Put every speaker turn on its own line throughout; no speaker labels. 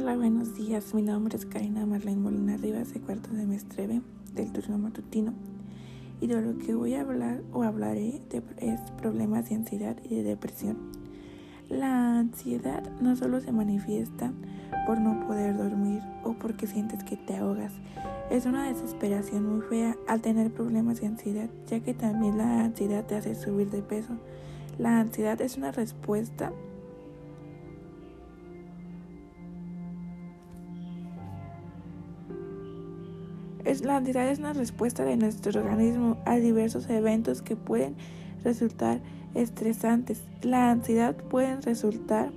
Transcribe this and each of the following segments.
Hola, buenos días. Mi nombre es Karina Marlene Molina Rivas, de cuarto semestre B del turno matutino. Y de lo que voy a hablar o hablaré es problemas de ansiedad y de depresión. La ansiedad no solo se manifiesta por no poder dormir o porque sientes que te ahogas. Es una desesperación muy fea al tener problemas de ansiedad, ya que también la ansiedad te hace subir de peso. La ansiedad es una respuesta la ansiedad es una respuesta de nuestro organismo a diversos eventos que pueden resultar estresantes. La ansiedad pueden resultar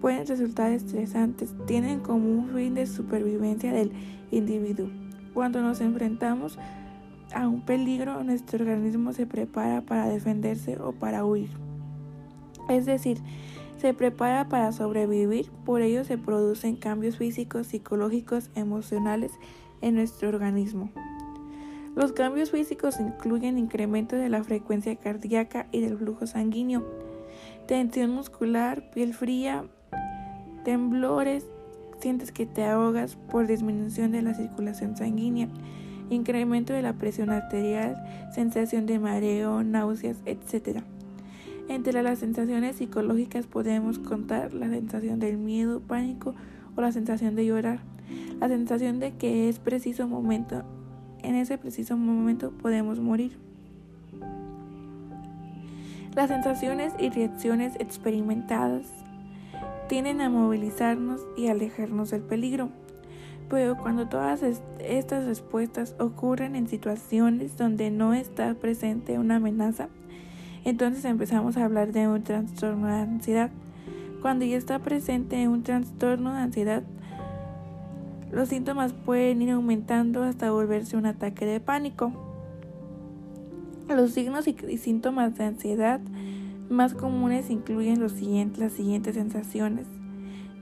pueden resultar estresantes, tienen como un fin de supervivencia del individuo. Cuando nos enfrentamos a un peligro, nuestro organismo se prepara para defenderse o para huir. Es decir, se prepara para sobrevivir, por ello se producen cambios físicos, psicológicos, emocionales en nuestro organismo. Los cambios físicos incluyen incremento de la frecuencia cardíaca y del flujo sanguíneo, tensión muscular, piel fría, temblores, sientes que te ahogas por disminución de la circulación sanguínea, incremento de la presión arterial, sensación de mareo, náuseas, etc. Entre las sensaciones psicológicas podemos contar la sensación del miedo, pánico o la sensación de llorar. La sensación de que es preciso momento, en ese preciso momento podemos morir. Las sensaciones y reacciones experimentadas tienden a movilizarnos y alejarnos del peligro. Pero cuando todas estas respuestas ocurren en situaciones donde no está presente una amenaza, entonces empezamos a hablar de un trastorno de ansiedad. Cuando ya está presente un trastorno de ansiedad, los síntomas pueden ir aumentando hasta volverse un ataque de pánico. Los signos y síntomas de ansiedad más comunes incluyen los siguientes, las siguientes sensaciones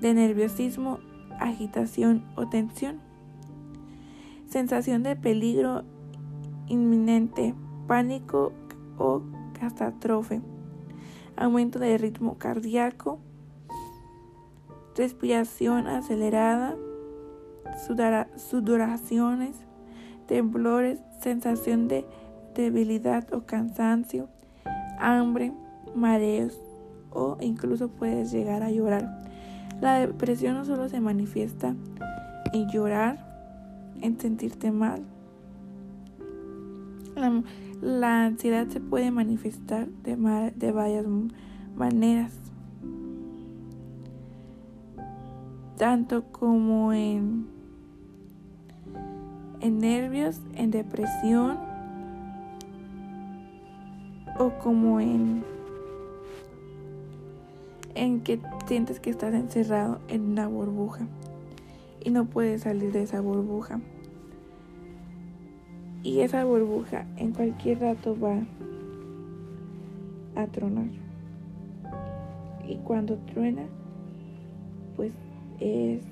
de nerviosismo, agitación o tensión, sensación de peligro inminente, pánico o catástrofe, aumento de ritmo cardíaco, respiración acelerada, sudoraciones, temblores, sensación de debilidad o cansancio, hambre, mareos o incluso puedes llegar a llorar. La depresión no solo se manifiesta en llorar, en sentirte mal. La, ansiedad se puede manifestar de, de varias maneras, tanto como en en nervios, en depresión o como en en que sientes que estás encerrado en una burbuja y no puedes salir de esa burbuja. Y esa burbuja en cualquier rato va a tronar. Y cuando truena, pues es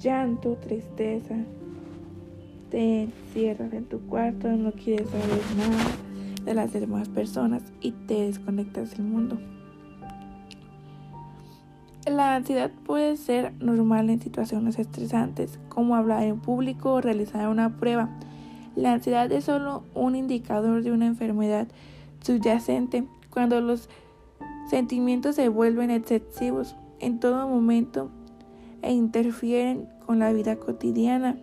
llanto, tristeza, te encierras en tu cuarto, no quieres saber nada de las demás personas y te desconectas del mundo. La ansiedad puede ser normal en situaciones estresantes, como hablar en público o realizar una prueba. La ansiedad es solo un indicador de una enfermedad subyacente cuando los sentimientos se vuelven excesivos en todo momento e interfieren con la vida cotidiana.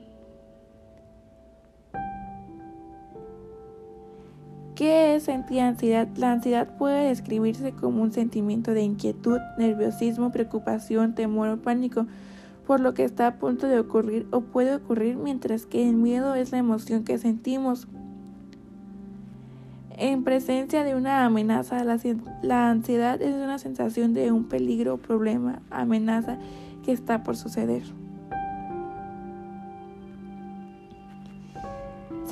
¿Qué es sentir ansiedad? La ansiedad puede describirse como un sentimiento de inquietud, nerviosismo, preocupación, temor o pánico por lo que está a punto de ocurrir o puede ocurrir, mientras que el miedo es la emoción que sentimos. En presencia de una amenaza, la, ansiedad es una sensación de un peligro, problema, amenaza que está por suceder.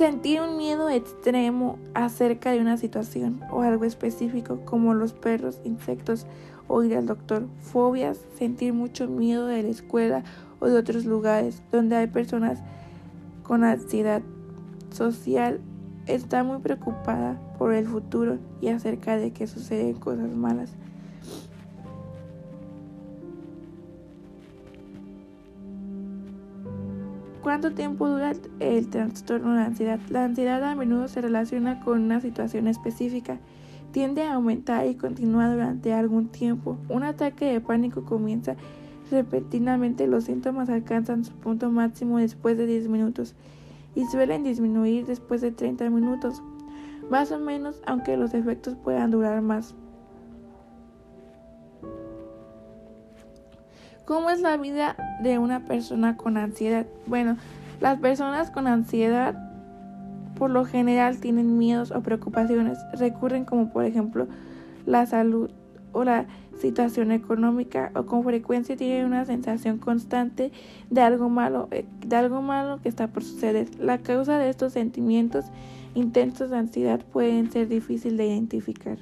Sentir un miedo extremo acerca de una situación o algo específico como los perros, insectos o ir al doctor. Fobias, sentir mucho miedo de la escuela o de otros lugares donde hay personas con ansiedad social. Está muy preocupada por el futuro y acerca de que suceden cosas malas. ¿Cuánto tiempo dura el trastorno de ansiedad? La ansiedad a menudo se relaciona con una situación específica. Tiende a aumentar y continúa durante algún tiempo. Un ataque de pánico comienza repentinamente. Los síntomas alcanzan su punto máximo después de 10 minutos y suelen disminuir después de 30 minutos, más o menos, aunque los efectos puedan durar más. ¿Cómo es la vida de una persona con ansiedad? Bueno, las personas con ansiedad por lo general tienen miedos o preocupaciones, recurren como por ejemplo la salud o la situación económica o con frecuencia tienen una sensación constante de algo malo, eh, de algo malo que está por suceder. La causa de estos sentimientos intensos de ansiedad pueden ser difícil de identificar.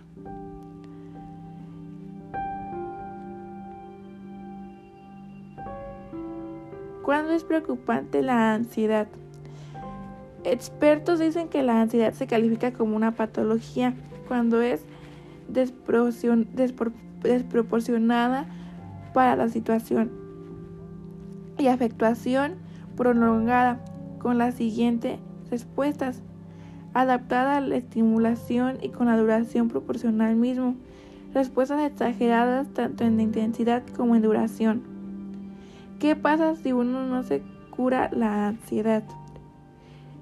¿Cuándo es preocupante la ansiedad? Expertos dicen que la ansiedad se califica como una patología cuando es desproporcionada para la situación y afectuación prolongada con las siguientes respuestas. Adaptada a la estimulación y con la duración proporcional mismo. Respuestas exageradas tanto en intensidad como en duración ¿Qué pasa si uno no se cura la ansiedad?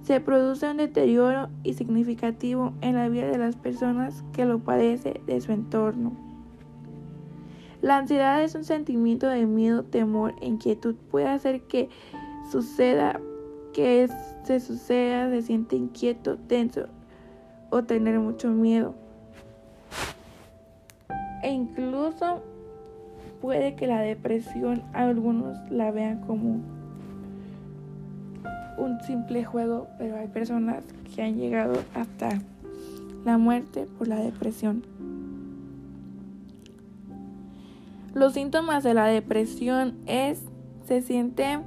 Se produce un deterioro y significativo en la vida de las personas que lo padecen de su entorno. La ansiedad es un sentimiento de miedo, temor e inquietud. Puede hacer que suceda, que se suceda, se siente inquieto, tenso o tener mucho miedo. E incluso puede que la depresión algunos la vean como un simple juego, pero hay personas que han llegado hasta la muerte por la depresión. Los síntomas de la depresión es se siente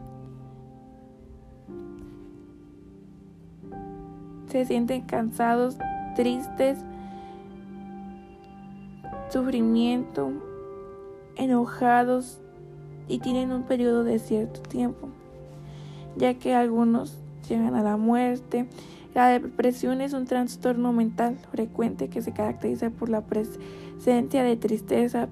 se sienten cansados, tristes, sufrimiento, enojados y tienen un periodo de cierto tiempo, ya que algunos llegan a la muerte. La depresión es un trastorno mental frecuente que se caracteriza por la presencia de tristeza,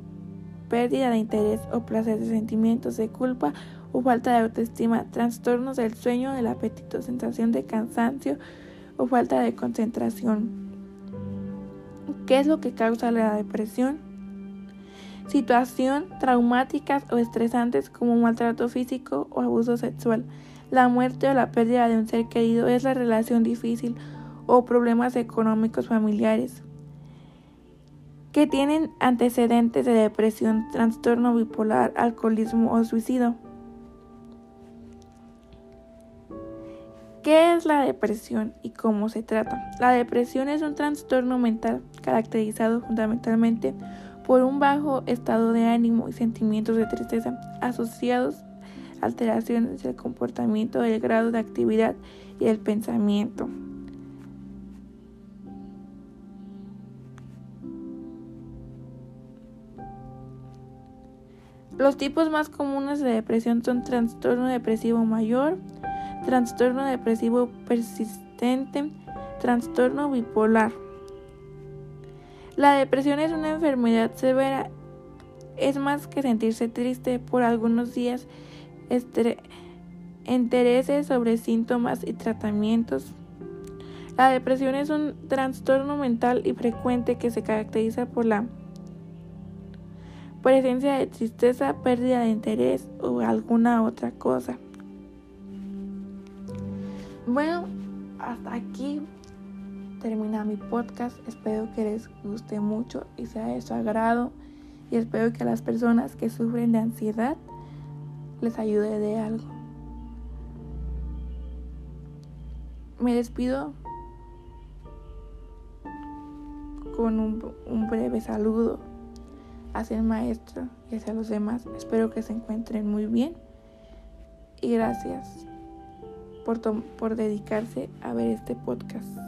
pérdida de interés o placer de sentimientos de culpa o falta de autoestima, trastornos del sueño, del apetito, sensación de cansancio o falta de concentración. ¿Qué es lo que causa la depresión? Situación traumáticas o estresantes como maltrato físico o abuso sexual. La muerte o la pérdida de un ser querido es la relación difícil o problemas económicos familiares que tienen antecedentes de depresión, trastorno bipolar, alcoholismo o suicidio. ¿Qué es la depresión y cómo se trata? La depresión es un trastorno mental caracterizado fundamentalmente por un bajo estado de ánimo y sentimientos de tristeza asociados alteraciones del comportamiento, del grado de actividad y del pensamiento. Los tipos más comunes de depresión son trastorno depresivo mayor, trastorno depresivo persistente, trastorno bipolar. La depresión es una enfermedad severa. Es más que sentirse triste por algunos días. Interese sobre síntomas y tratamientos. La depresión es un trastorno mental y frecuente que se caracteriza por la presencia de tristeza, pérdida de interés o alguna otra cosa. Bueno, hasta aquí termina mi podcast. Espero que les guste mucho y sea de su agrado. Y espero que a las personas que sufren de ansiedad les ayude de algo. Me despido con un, breve saludo hacia el maestro y hacia los demás. Espero que se encuentren muy bien. Y gracias por, por dedicarse a ver este podcast.